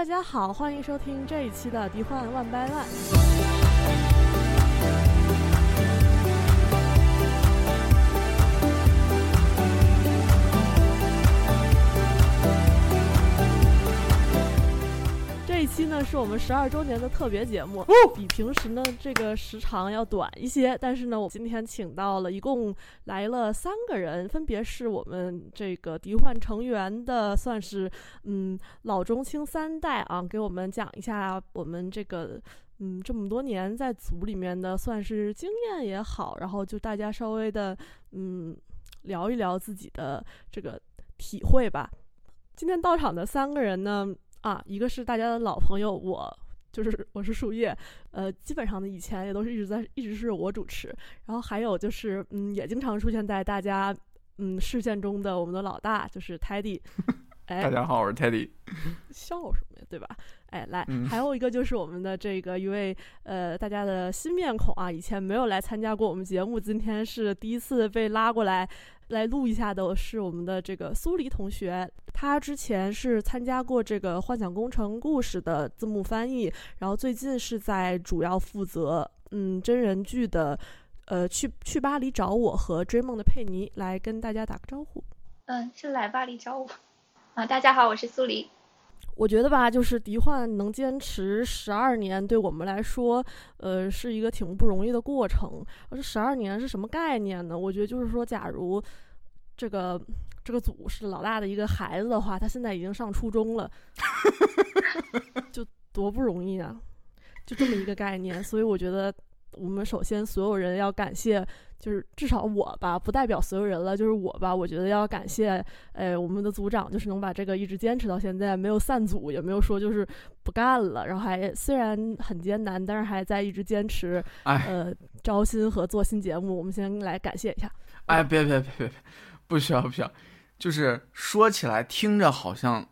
大家好，欢迎收听这一期的《敌幻万般烂》。这一期呢是我们十二周年的特别节目，比平时呢这个时长要短一些。但是呢，我今天请到了一共来了三个人，分别是我们这个敌幻成员的，算是嗯老中青三代啊，给我们讲一下我们这个嗯这么多年在组里面的算是经验也好，然后就大家稍微的嗯聊一聊自己的这个体会吧。今天到场的三个人呢。啊，一个是大家的老朋友，我就是我是树叶，呃，基本上呢以前也都是一直在一直是我主持，然后还有就是嗯，也经常出现在大家嗯视线中的我们的老大就是 Teddy，哎，大家好，我是 Teddy，笑什么呀，对吧？哎，来，还有一个就是我们的这个一位呃大家的新面孔啊，以前没有来参加过我们节目，今天是第一次被拉过来。来录一下的是我们的这个苏黎同学，他之前是参加过这个《幻想工程故事》的字幕翻译，然后最近是在主要负责嗯真人剧的，呃去去巴黎找我和追梦的佩妮来跟大家打个招呼。嗯，是来巴黎找我啊！大家好，我是苏黎。我觉得吧，就是迪幻能坚持十二年，对我们来说，呃，是一个挺不容易的过程。而这十二年是什么概念呢？我觉得就是说，假如这个这个组是老大的一个孩子的话，他现在已经上初中了，就多不容易啊！就这么一个概念。所以我觉得，我们首先所有人要感谢。就是至少我吧，不代表所有人了。就是我吧，我觉得要感谢，哎，我们的组长，就是能把这个一直坚持到现在，没有散组，也没有说就是不干了。然后还虽然很艰难，但是还在一直坚持，呃，招新和做新节目。我们先来感谢一下。哎，别别别别别，不需要不需要。就是说起来听着好像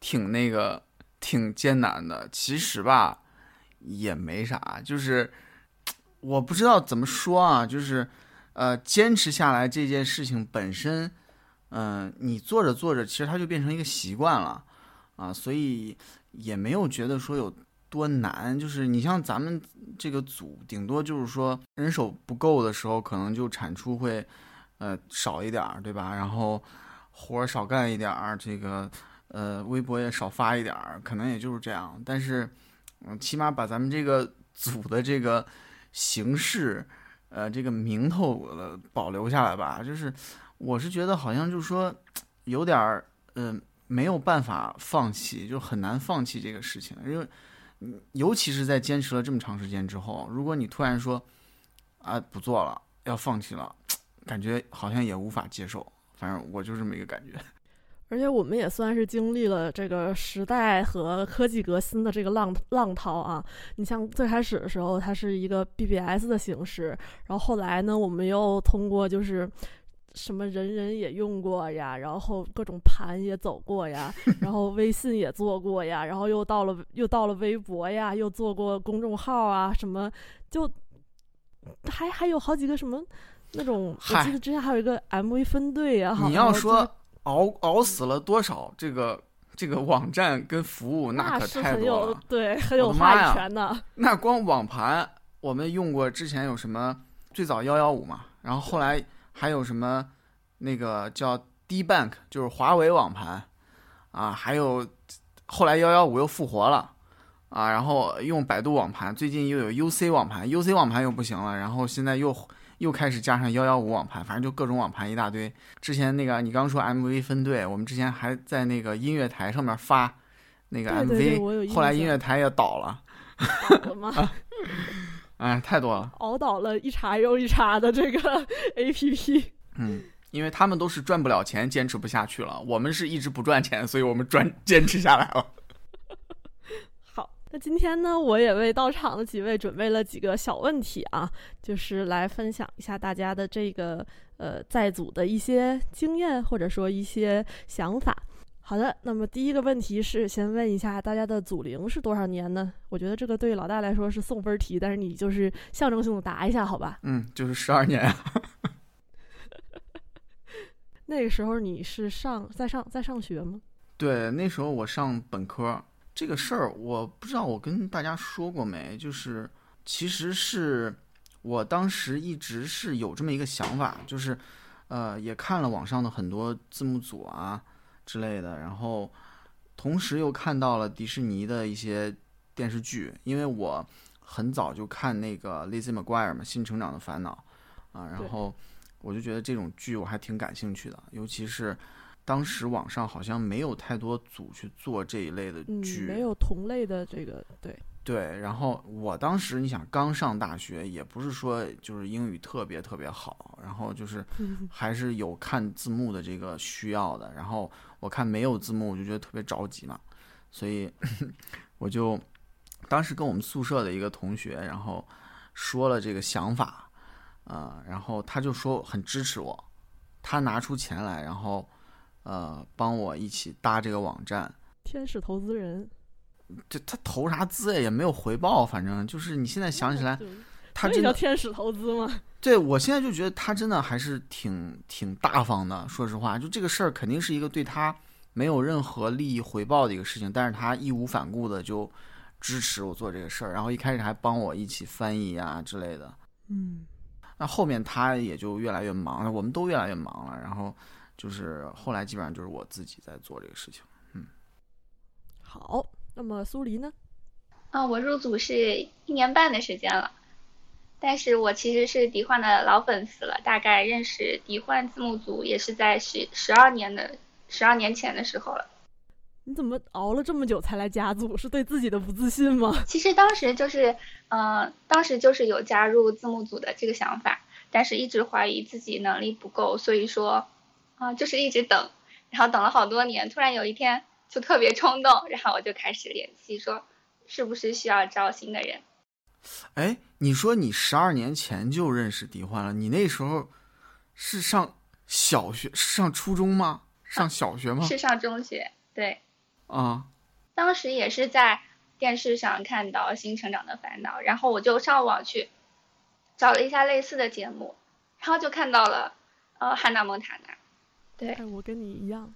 挺那个挺艰难的，其实吧也没啥。就是我不知道怎么说啊，就是。呃，坚持下来这件事情本身，嗯，你做着做着，其实它就变成一个习惯了，啊，所以也没有觉得说有多难。就是你像咱们这个组，顶多就是说人手不够的时候，可能就产出会，呃，少一点儿，对吧？然后活儿少干一点儿，这个，呃，微博也少发一点儿，可能也就是这样。但是，嗯，起码把咱们这个组的这个形式。呃，这个名头呃保留下来吧，就是我是觉得好像就是说有点儿嗯没有办法放弃，就很难放弃这个事情，因为尤其是在坚持了这么长时间之后，如果你突然说啊不做了，要放弃了，感觉好像也无法接受，反正我就这么一个感觉。而且我们也算是经历了这个时代和科技革新的这个浪浪涛啊！你像最开始的时候，它是一个 BBS 的形式，然后后来呢，我们又通过就是什么人人也用过呀，然后各种盘也走过呀，然后微信也做过呀，然后又到了又到了微博呀，又做过公众号啊，什么就还还有好几个什么那种，我记得之前还有一个 MV 分队呀，你要说。熬熬死了多少这个这个网站跟服务，那可太多了。对，很有话语权的。那光网盘，我们用过之前有什么？最早幺幺五嘛，然后后来还有什么？那个叫 D Bank，就是华为网盘啊。还有后来幺幺五又复活了啊，然后用百度网盘，最近又有 UC 网盘，UC 网盘又不行了，然后现在又。又开始加上幺幺五网盘，反正就各种网盘一大堆。之前那个你刚说 MV 分队，我们之前还在那个音乐台上面发那个 MV，后来音乐台也倒了。倒了吗？哎，太多了，熬倒了一茬又一茬的这个 APP。嗯，因为他们都是赚不了钱，坚持不下去了。我们是一直不赚钱，所以我们赚坚持下来了。那今天呢，我也为到场的几位准备了几个小问题啊，就是来分享一下大家的这个呃在组的一些经验或者说一些想法。好的，那么第一个问题是先问一下大家的组龄是多少年呢？我觉得这个对老大来说是送分题，但是你就是象征性的答一下，好吧？嗯，就是十二年。那个时候你是上在上在上学吗？对，那时候我上本科。这个事儿我不知道我跟大家说过没，就是其实是我当时一直是有这么一个想法，就是呃也看了网上的很多字幕组啊之类的，然后同时又看到了迪士尼的一些电视剧，因为我很早就看那个 Lizzie McGuire 嘛，《新成长的烦恼》啊，然后我就觉得这种剧我还挺感兴趣的，尤其是。当时网上好像没有太多组去做这一类的剧，没有同类的这个对对。然后我当时你想刚上大学，也不是说就是英语特别特别好，然后就是还是有看字幕的这个需要的。然后我看没有字幕，我就觉得特别着急嘛，所以 我就当时跟我们宿舍的一个同学，然后说了这个想法，啊，然后他就说很支持我，他拿出钱来，然后。呃，帮我一起搭这个网站，天使投资人，这他投啥资呀？也没有回报，反正就是你现在想起来，他这叫天使投资吗？对，我现在就觉得他真的还是挺挺大方的。说实话，就这个事儿肯定是一个对他没有任何利益回报的一个事情，但是他义无反顾的就支持我做这个事儿，然后一开始还帮我一起翻译啊之类的。嗯，那后面他也就越来越忙了，我们都越来越忙了，然后。就是后来基本上就是我自己在做这个事情，嗯。好，那么苏黎呢？啊，我入组是一年半的时间了，但是我其实是迪幻的老粉丝了，大概认识迪幻字幕组也是在十十二年的十二年前的时候了。你怎么熬了这么久才来加组？是对自己的不自信吗？其实当时就是，嗯，当时就是有加入字幕组的这个想法，但是一直怀疑自己能力不够，所以说。啊，就是一直等，然后等了好多年，突然有一天就特别冲动，然后我就开始联系，说是不是需要招新的人？哎，你说你十二年前就认识迪欢了，你那时候是上小学，是上初中吗？上小学吗？是上中学，对。啊。当时也是在电视上看到《新成长的烦恼》，然后我就上网去找了一下类似的节目，然后就看到了呃汉娜蒙塔娜。对，我跟你一样，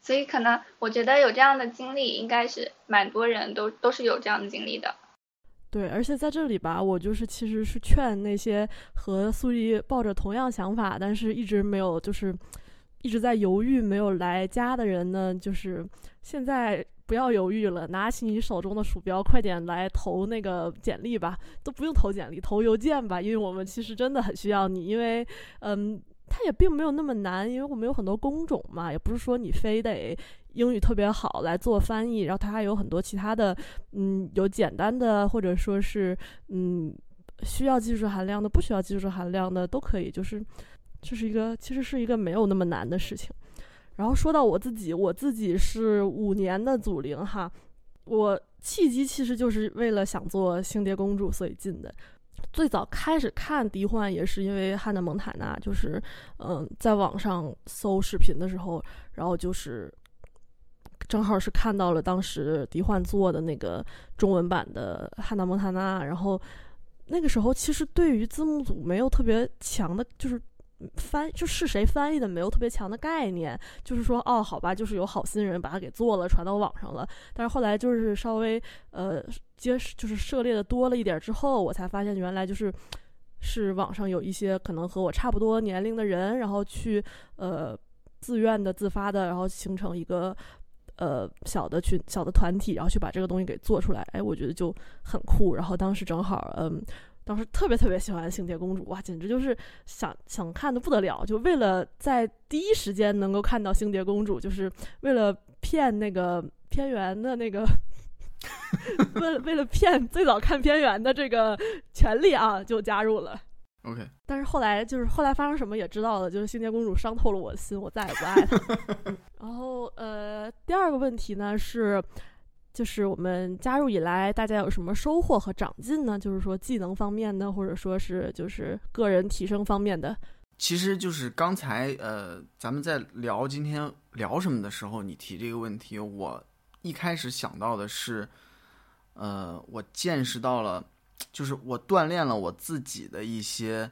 所以可能我觉得有这样的经历，应该是蛮多人都都是有这样的经历的。对，而且在这里吧，我就是其实是劝那些和苏黎抱着同样想法，但是一直没有就是一直在犹豫没有来加的人呢，就是现在不要犹豫了，拿起你手中的鼠标，快点来投那个简历吧，都不用投简历，投邮件吧，因为我们其实真的很需要你，因为嗯。它也并没有那么难，因为我们有很多工种嘛，也不是说你非得英语特别好来做翻译，然后它还有很多其他的，嗯，有简单的或者说是嗯需要技术含量的，不需要技术含量的都可以，就是这是一个其实是一个没有那么难的事情。然后说到我自己，我自己是五年的祖灵哈，我契机其实就是为了想做星蝶公主所以进的。最早开始看迪幻也是因为汉娜蒙塔娜，就是嗯，在网上搜视频的时候，然后就是正好是看到了当时迪幻做的那个中文版的汉娜蒙塔娜，然后那个时候其实对于字幕组没有特别强的，就是。翻就是谁翻译的没有特别强的概念，就是说哦好吧，就是有好心人把它给做了，传到网上了。但是后来就是稍微呃接就是涉猎的多了一点之后，我才发现原来就是是网上有一些可能和我差不多年龄的人，然后去呃自愿的自发的，然后形成一个呃小的群小的团体，然后去把这个东西给做出来。哎，我觉得就很酷。然后当时正好嗯。当时特别特别喜欢星蝶公主，哇，简直就是想想看的不得了。就为了在第一时间能够看到星蝶公主，就是为了骗那个片源的那个，为了为了骗最早看片源的这个权利啊，就加入了。OK。但是后来就是后来发生什么也知道了，就是星蝶公主伤透了我的心，我再也不爱她。然后呃，第二个问题呢是。就是我们加入以来，大家有什么收获和长进呢？就是说技能方面的，或者说是就是个人提升方面的。其实就是刚才呃，咱们在聊今天聊什么的时候，你提这个问题，我一开始想到的是，呃，我见识到了，就是我锻炼了我自己的一些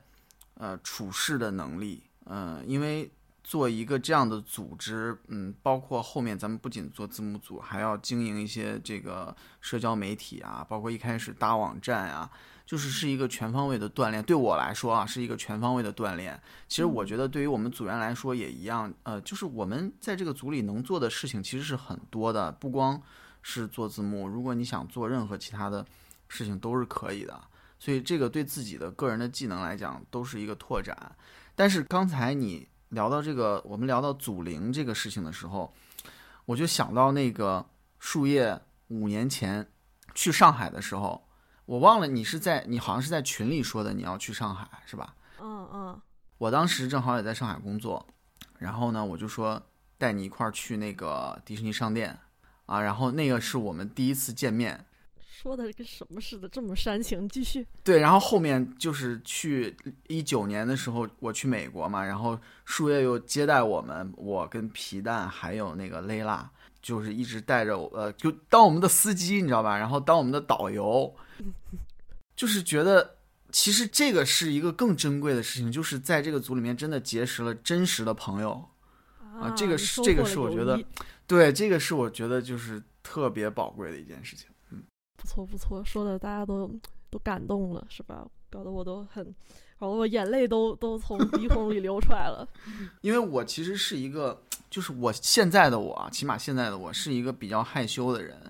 呃处事的能力，嗯，因为。做一个这样的组织，嗯，包括后面咱们不仅做字幕组，还要经营一些这个社交媒体啊，包括一开始搭网站啊，就是是一个全方位的锻炼。对我来说啊，是一个全方位的锻炼。其实我觉得对于我们组员来说也一样，呃，就是我们在这个组里能做的事情其实是很多的，不光是做字幕，如果你想做任何其他的事情都是可以的。所以这个对自己的个人的技能来讲都是一个拓展。但是刚才你。聊到这个，我们聊到祖灵这个事情的时候，我就想到那个树叶五年前去上海的时候，我忘了你是在你好像是在群里说的你要去上海是吧？嗯嗯。我当时正好也在上海工作，然后呢，我就说带你一块儿去那个迪士尼商店啊，然后那个是我们第一次见面。说的跟什么似的，这么煽情。继续。对，然后后面就是去一九年的时候，我去美国嘛，然后树叶又接待我们，我跟皮蛋还有那个蕾拉，就是一直带着我，呃，就当我们的司机，你知道吧？然后当我们的导游，就是觉得其实这个是一个更珍贵的事情，就是在这个组里面真的结识了真实的朋友啊，这个是这个是我觉得，对，这个是我觉得就是特别宝贵的一件事情。不错不错，说的大家都都感动了，是吧？搞得我都很，搞得我眼泪都都从 鼻孔里流出来了。因为我其实是一个，就是我现在的我，起码现在的我是一个比较害羞的人，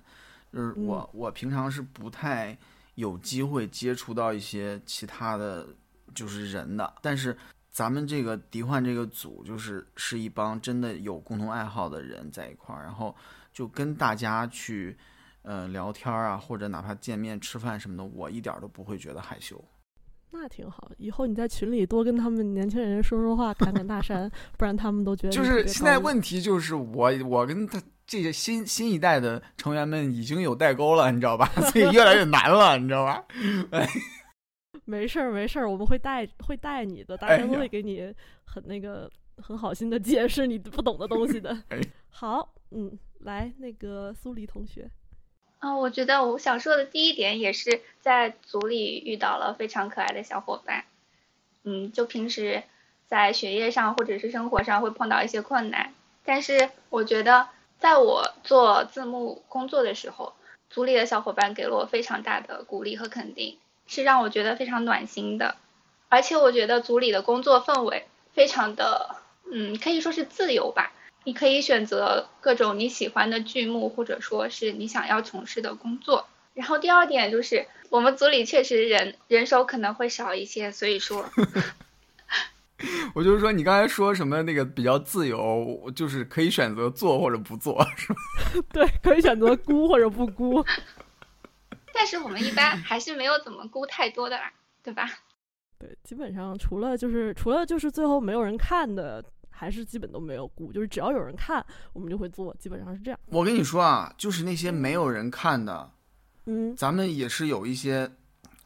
就是我我平常是不太有机会接触到一些其他的就是人的。但是咱们这个迪幻这个组，就是是一帮真的有共同爱好的人在一块儿，然后就跟大家去。呃，聊天啊，或者哪怕见面吃饭什么的，我一点都不会觉得害羞。那挺好，以后你在群里多跟他们年轻人说说话，侃侃大山，不然他们都觉得就是现在问题就是我我跟他这些新新一代的成员们已经有代沟了，你知道吧？所以越来越难了，你知道吧？哎 没事儿没事儿，我们会带会带你的，大家都会给你很那个很好心的解释你不懂的东西的。好，嗯，来那个苏黎同学。啊，我觉得我想说的第一点也是在组里遇到了非常可爱的小伙伴，嗯，就平时在学业上或者是生活上会碰到一些困难，但是我觉得在我做字幕工作的时候，组里的小伙伴给了我非常大的鼓励和肯定，是让我觉得非常暖心的，而且我觉得组里的工作氛围非常的，嗯，可以说是自由吧。你可以选择各种你喜欢的剧目，或者说是你想要从事的工作。然后第二点就是，我们组里确实人人手可能会少一些，所以说 我就是说，你刚才说什么那个比较自由，就是可以选择做或者不做，是吧？对，可以选择估或者不估。但是我们一般还是没有怎么估太多的啦，对吧？对，基本上除了就是除了就是最后没有人看的。还是基本都没有估，就是只要有人看，我们就会做，基本上是这样。我跟你说啊，就是那些没有人看的，嗯，咱们也是有一些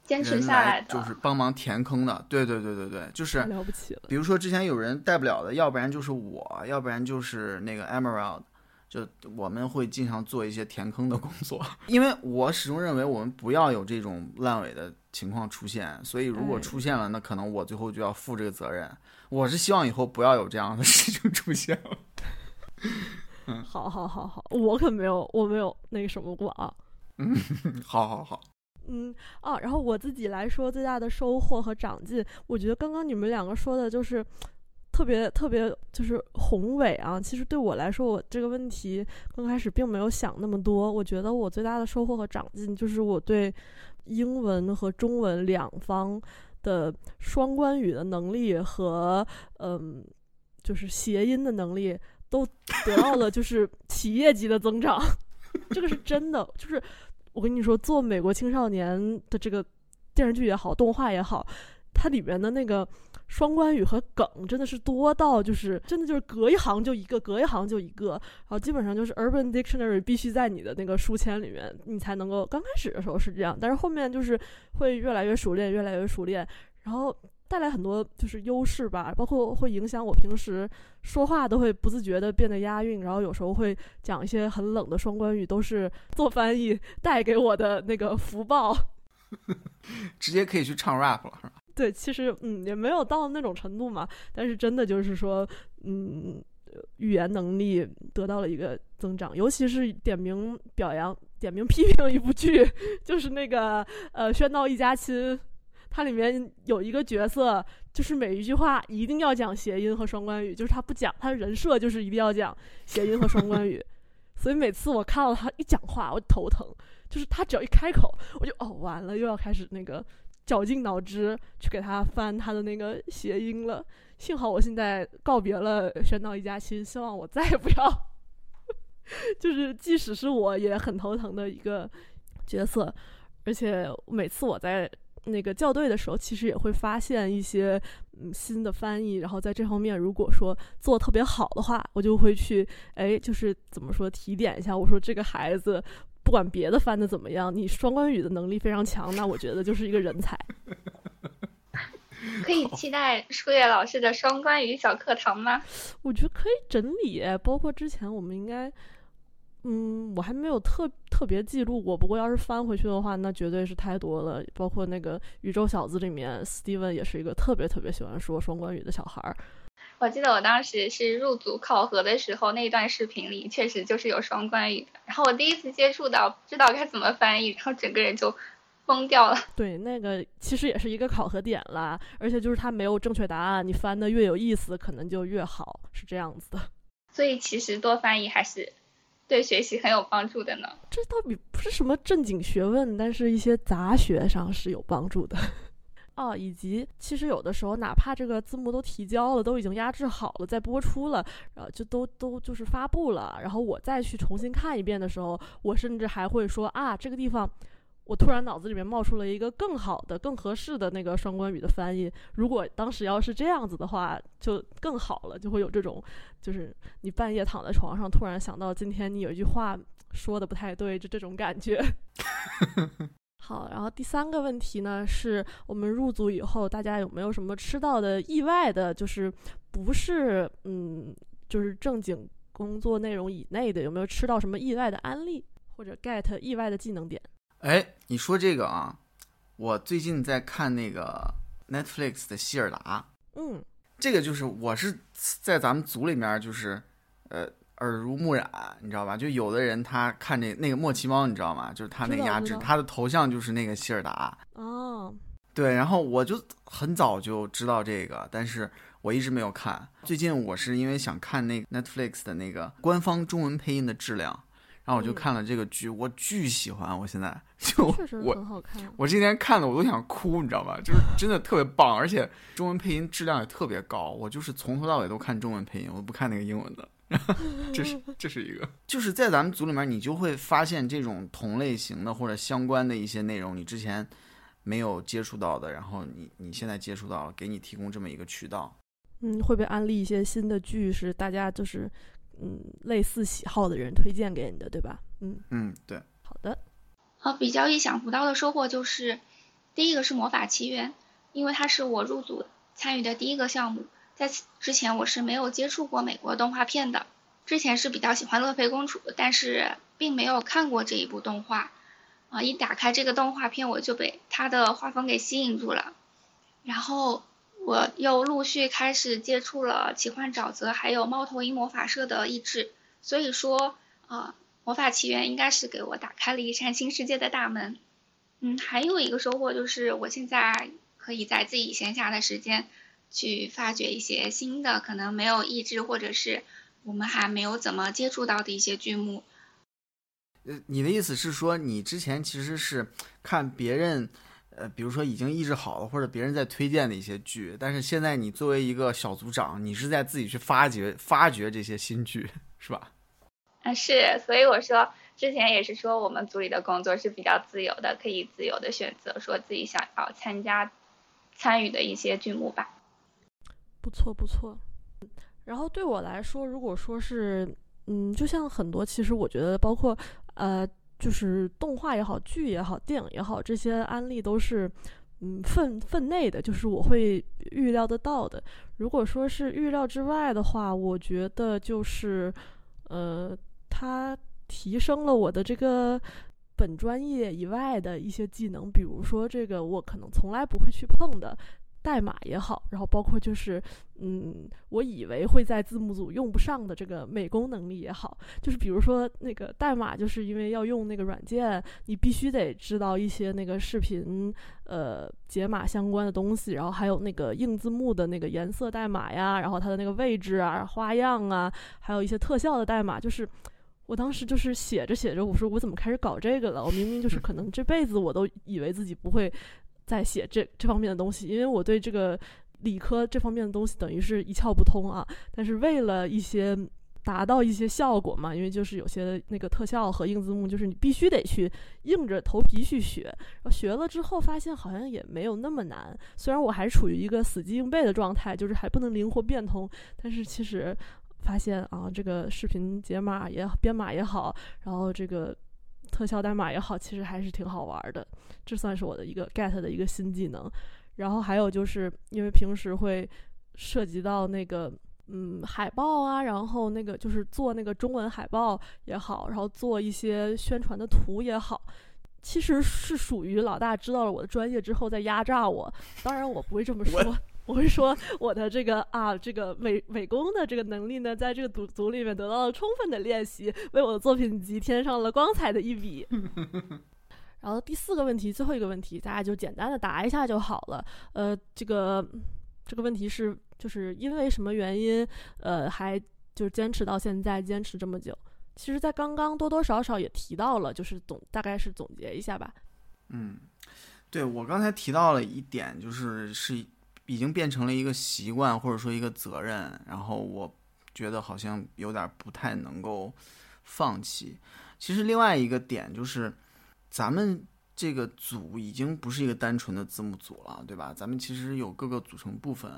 坚持下来的，就是帮忙填坑的。对对对对对，就是了不起了。比如说之前有人带不了的，要不然就是我，要不然就是那个 Emerald，就我们会经常做一些填坑的工作，因为我始终认为我们不要有这种烂尾的情况出现，所以如果出现了，那可能我最后就要负这个责任。我是希望以后不要有这样的事情出现了。嗯，好，好，好，好，我可没有，我没有那个什么过啊。嗯，好，好，好。嗯，啊，然后我自己来说最大的收获和长进，我觉得刚刚你们两个说的就是特别特别就是宏伟啊。其实对我来说，我这个问题刚开始并没有想那么多。我觉得我最大的收获和长进就是我对英文和中文两方。的双关语的能力和嗯，就是谐音的能力都得到了就是企业级的增长，这个是真的。就是我跟你说，做美国青少年的这个电视剧也好，动画也好，它里面的那个。双关语和梗真的是多到就是真的就是隔一行就一个，隔一行就一个，然后基本上就是 Urban Dictionary 必须在你的那个书签里面，你才能够。刚开始的时候是这样，但是后面就是会越来越熟练，越来越熟练，然后带来很多就是优势吧，包括会影响我平时说话都会不自觉的变得押韵，然后有时候会讲一些很冷的双关语，都是做翻译带给我的那个福报。直接可以去唱 rap 了，是吧？对，其实嗯也没有到那种程度嘛，但是真的就是说，嗯，语言能力得到了一个增长，尤其是点名表扬、点名批评一部剧，就是那个呃《喧闹一家亲》，它里面有一个角色，就是每一句话一定要讲谐音和双关语，就是他不讲，他的人设就是一定要讲谐音和双关语，所以每次我看到他一讲话，我头疼。就是他只要一开口，我就哦完了，又要开始那个绞尽脑汁去给他翻他的那个谐音了。幸好我现在告别了《喧闹一家亲》，希望我再也不要，就是即使是我也很头疼的一个角色。而且每次我在那个校对的时候，其实也会发现一些嗯新的翻译。然后在这方面，如果说做特别好的话，我就会去哎，就是怎么说提点一下，我说这个孩子。不管别的翻的怎么样，你双关语的能力非常强，那我觉得就是一个人才。可以期待舒叶老师的双关语小课堂吗？我觉得可以整理，包括之前我们应该，嗯，我还没有特特别记录过。不过要是翻回去的话，那绝对是太多了。包括那个宇宙小子里面，Steven 也是一个特别特别喜欢说双关语的小孩儿。我记得我当时是入组考核的时候，那段视频里确实就是有双关语的。然后我第一次接触到，不知道该怎么翻译，然后整个人就疯掉了。对，那个其实也是一个考核点啦，而且就是它没有正确答案，你翻的越有意思，可能就越好，是这样子的。所以其实多翻译还是对学习很有帮助的呢。这倒比不是什么正经学问，但是一些杂学上是有帮助的。哦，以及其实有的时候，哪怕这个字幕都提交了，都已经压制好了，在播出了，然后就都都就是发布了，然后我再去重新看一遍的时候，我甚至还会说啊，这个地方，我突然脑子里面冒出了一个更好的、更合适的那个双关语的翻译。如果当时要是这样子的话，就更好了，就会有这种，就是你半夜躺在床上，突然想到今天你有一句话说的不太对，就这种感觉。好，然后第三个问题呢，是我们入组以后，大家有没有什么吃到的意外的，就是不是嗯，就是正经工作内容以内的，有没有吃到什么意外的案例或者 get 意外的技能点？哎，你说这个啊，我最近在看那个 Netflix 的希尔达，嗯，这个就是我是在咱们组里面就是呃。耳濡目染，你知道吧？就有的人他看这那个莫奇猫，你知道吗？就是他那个压制，他的头像就是那个希尔达。哦，对，然后我就很早就知道这个，但是我一直没有看。最近我是因为想看那个 Netflix 的那个官方中文配音的质量，然后我就看了这个剧，我巨喜欢。我现在就我很好看，我今天看的我都想哭，你知道吧？就是真的特别棒，而且中文配音质量也特别高。我就是从头到尾都看中文配音，我不看那个英文的。这是这是一个，就是在咱们组里面，你就会发现这种同类型的或者相关的一些内容，你之前没有接触到的，然后你你现在接触到了，给你提供这么一个渠道。嗯，会被安利一些新的剧，是大家就是嗯类似喜好的人推荐给你的，对吧？嗯嗯，对。好的。好，比较意想不到的收获就是，第一个是魔法奇缘，因为它是我入组参与的第一个项目。在此之前，我是没有接触过美国动画片的。之前是比较喜欢乐佩公主，但是并没有看过这一部动画。啊，一打开这个动画片，我就被它的画风给吸引住了。然后我又陆续开始接触了奇幻沼泽，还有猫头鹰魔法社的译制。所以说，啊，魔法奇缘应该是给我打开了一扇新世界的大门。嗯，还有一个收获就是，我现在可以在自己闲暇的时间。去发掘一些新的，可能没有译制，或者是我们还没有怎么接触到的一些剧目。呃，你的意思是说，你之前其实是看别人，呃，比如说已经译制好了，或者别人在推荐的一些剧，但是现在你作为一个小组长，你是在自己去发掘、发掘这些新剧，是吧？啊，是，所以我说之前也是说，我们组里的工作是比较自由的，可以自由的选择说自己想要参加、参与的一些剧目吧。不错不错，然后对我来说，如果说是，嗯，就像很多，其实我觉得，包括呃，就是动画也好，剧也好，电影也好，这些案例都是，嗯，分分内的，就是我会预料得到的。如果说是预料之外的话，我觉得就是，呃，它提升了我的这个本专业以外的一些技能，比如说这个我可能从来不会去碰的。代码也好，然后包括就是嗯，我以为会在字幕组用不上的这个美工能力也好，就是比如说那个代码，就是因为要用那个软件，你必须得知道一些那个视频呃解码相关的东西，然后还有那个硬字幕的那个颜色代码呀，然后它的那个位置啊、花样啊，还有一些特效的代码，就是。我当时就是写着写着，我说我怎么开始搞这个了？我明明就是可能这辈子我都以为自己不会在写这这方面的东西，因为我对这个理科这方面的东西等于是一窍不通啊。但是为了一些达到一些效果嘛，因为就是有些那个特效和硬字幕，就是你必须得去硬着头皮去学。然后学了之后发现好像也没有那么难，虽然我还处于一个死记硬背的状态，就是还不能灵活变通，但是其实。发现啊，这个视频解码也编码也好，然后这个特效代码也好，其实还是挺好玩的。这算是我的一个 get 的一个新技能。然后还有就是因为平时会涉及到那个嗯海报啊，然后那个就是做那个中文海报也好，然后做一些宣传的图也好，其实是属于老大知道了我的专业之后在压榨我。当然我不会这么说。我会说我的这个啊，这个美美工的这个能力呢，在这个组组里面得到了充分的练习，为我的作品集添上了光彩的一笔。然后第四个问题，最后一个问题，大家就简单的答一下就好了。呃，这个这个问题是，就是因为什么原因，呃，还就是坚持到现在，坚持这么久？其实，在刚刚多多少少也提到了，就是总大概是总结一下吧。嗯，对我刚才提到了一点，就是是。已经变成了一个习惯，或者说一个责任，然后我觉得好像有点不太能够放弃。其实另外一个点就是，咱们这个组已经不是一个单纯的字幕组了，对吧？咱们其实有各个组成部分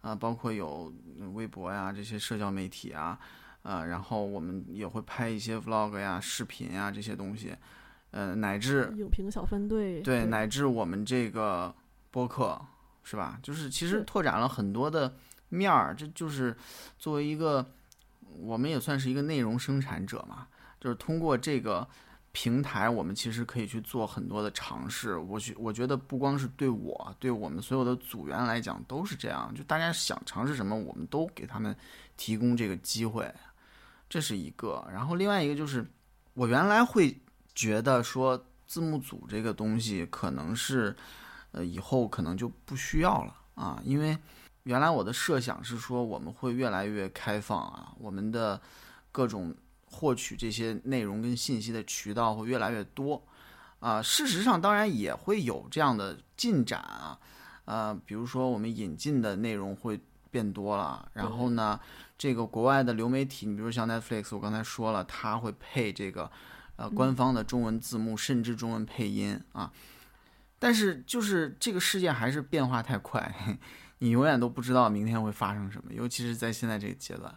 啊，包括有微博呀这些社交媒体啊，呃，然后我们也会拍一些 vlog 呀、视频呀这些东西，呃，乃至影评小分队，对，乃至我们这个播客。是吧？就是其实拓展了很多的面儿，这就是作为一个，我们也算是一个内容生产者嘛。就是通过这个平台，我们其实可以去做很多的尝试。我觉我觉得不光是对我，对我们所有的组员来讲都是这样。就大家想尝试什么，我们都给他们提供这个机会，这是一个。然后另外一个就是，我原来会觉得说字幕组这个东西可能是。呃，以后可能就不需要了啊，因为原来我的设想是说我们会越来越开放啊，我们的各种获取这些内容跟信息的渠道会越来越多啊。事实上，当然也会有这样的进展啊，呃，比如说我们引进的内容会变多了，然后呢，这个国外的流媒体，你比如像 Netflix，我刚才说了，它会配这个呃官方的中文字幕，甚至中文配音啊。但是就是这个世界还是变化太快，你永远都不知道明天会发生什么，尤其是在现在这个阶段。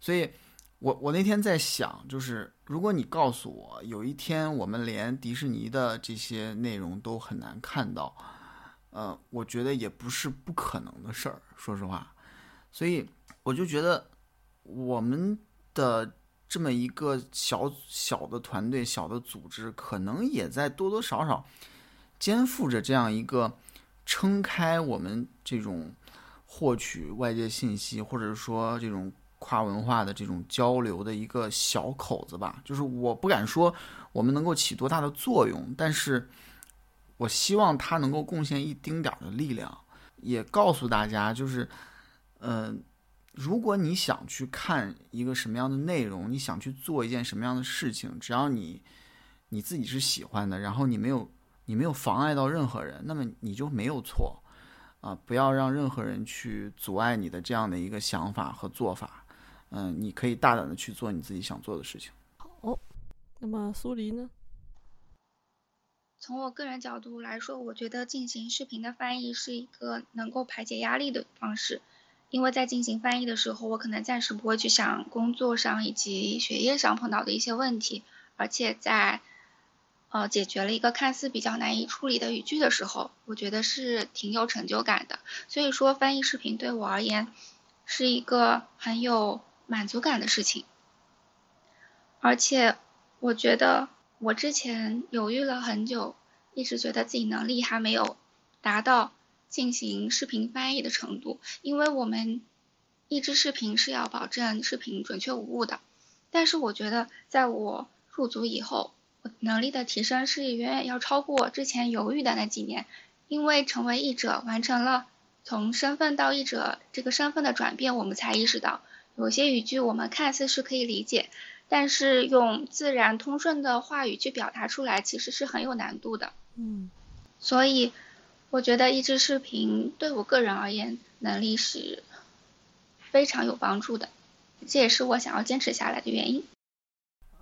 所以，我我那天在想，就是如果你告诉我有一天我们连迪士尼的这些内容都很难看到，呃，我觉得也不是不可能的事儿。说实话，所以我就觉得我们的这么一个小小的团队、小的组织，可能也在多多少少。肩负着这样一个撑开我们这种获取外界信息，或者说这种跨文化的这种交流的一个小口子吧。就是我不敢说我们能够起多大的作用，但是我希望它能够贡献一丁点儿的力量，也告诉大家，就是，嗯，如果你想去看一个什么样的内容，你想去做一件什么样的事情，只要你你自己是喜欢的，然后你没有。你没有妨碍到任何人，那么你就没有错，啊！不要让任何人去阻碍你的这样的一个想法和做法，嗯，你可以大胆的去做你自己想做的事情。好，那么苏黎呢？从我个人角度来说，我觉得进行视频的翻译是一个能够排解压力的方式，因为在进行翻译的时候，我可能暂时不会去想工作上以及学业上碰到的一些问题，而且在。呃，解决了一个看似比较难以处理的语句的时候，我觉得是挺有成就感的。所以说，翻译视频对我而言是一个很有满足感的事情。而且，我觉得我之前犹豫了很久，一直觉得自己能力还没有达到进行视频翻译的程度，因为我们译制视频是要保证视频准确无误的。但是我觉得，在我入组以后，能力的提升是远远要超过之前犹豫的那几年，因为成为译者，完成了从身份到译者这个身份的转变，我们才意识到，有些语句我们看似是可以理解，但是用自然通顺的话语去表达出来，其实是很有难度的。嗯，所以我觉得译制视频对我个人而言，能力是非常有帮助的。这也是我想要坚持下来的原因。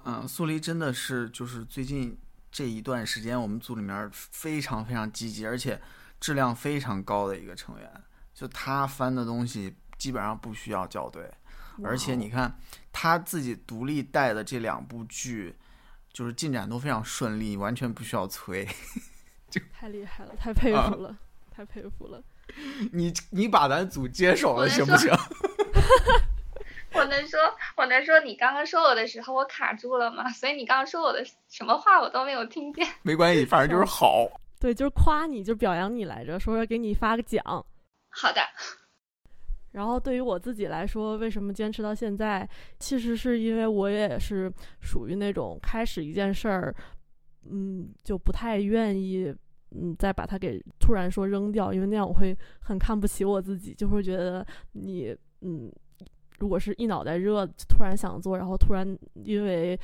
嗯，苏黎真的是就是最近这一段时间，我们组里面非常非常积极，而且质量非常高的一个成员。就他翻的东西基本上不需要校对，而且你看他自己独立带的这两部剧，就是进展都非常顺利，完全不需要催。就太厉害了，太佩服了，啊、太佩服了。你你把咱组接手了行不行？我能说，我能说，你刚刚说我的时候我卡住了吗？所以你刚刚说我的什么话我都没有听见。没关系，反正就是好。对，就是夸你，就表扬你来着，说要给你发个奖。好的。然后对于我自己来说，为什么坚持到现在？其实是因为我也是属于那种开始一件事儿，嗯，就不太愿意，嗯，再把它给突然说扔掉，因为那样我会很看不起我自己，就会觉得你，嗯。如果是一脑袋热，突然想做，然后突然因为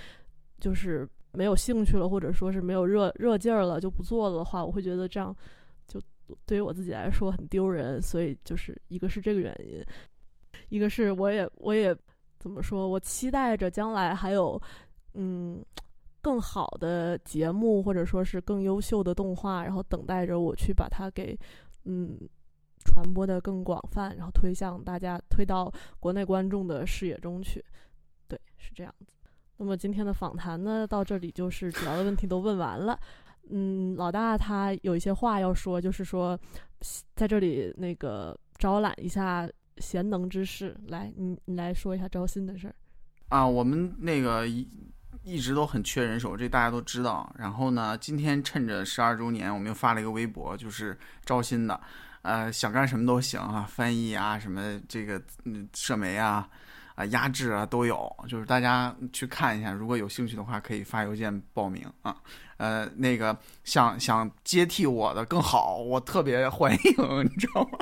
就是没有兴趣了，或者说是没有热热劲儿了，就不做了的话，我会觉得这样就对于我自己来说很丢人。所以就是一个是这个原因，一个是我也我也怎么说，我期待着将来还有嗯更好的节目，或者说是更优秀的动画，然后等待着我去把它给嗯。传播的更广泛，然后推向大家，推到国内观众的视野中去。对，是这样子。那么今天的访谈呢，到这里就是主要的问题都问完了。嗯，老大他有一些话要说，就是说在这里那个招揽一下贤能之士，来，你你来说一下招新的事儿。啊，我们那个一一直都很缺人手，这大家都知道。然后呢，今天趁着十二周年，我们又发了一个微博，就是招新的。呃，想干什么都行啊，翻译啊，什么这个嗯，社媒啊，啊，压制啊都有，就是大家去看一下，如果有兴趣的话，可以发邮件报名啊。呃，那个想想接替我的更好，我特别欢迎，你知道吗？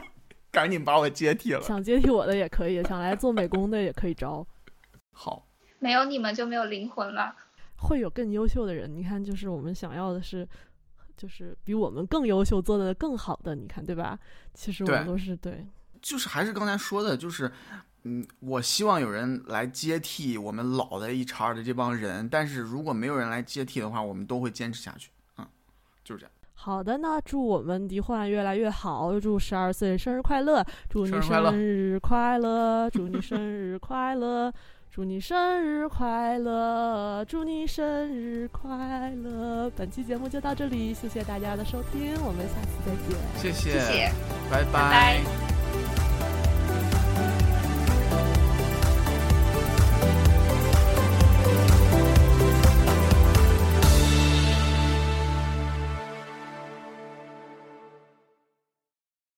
赶紧把我接替了。想接替我的也可以，想来做美工的也可以招。好，没有你们就没有灵魂了。会有更优秀的人，你看，就是我们想要的是。就是比我们更优秀、做的更好的，你看，对吧？其实我们都是对，就是还是刚才说的，就是，嗯，我希望有人来接替我们老的一茬的这帮人，但是如果没有人来接替的话，我们都会坚持下去，嗯，就是这样。好的，那祝我们迪焕越来越好，祝十二岁生日快乐，祝你生日快乐，祝你生日快乐。祝你生日快乐！祝你生日快乐！本期节目就到这里，谢谢大家的收听，我们下期再见。谢谢，谢谢，拜拜。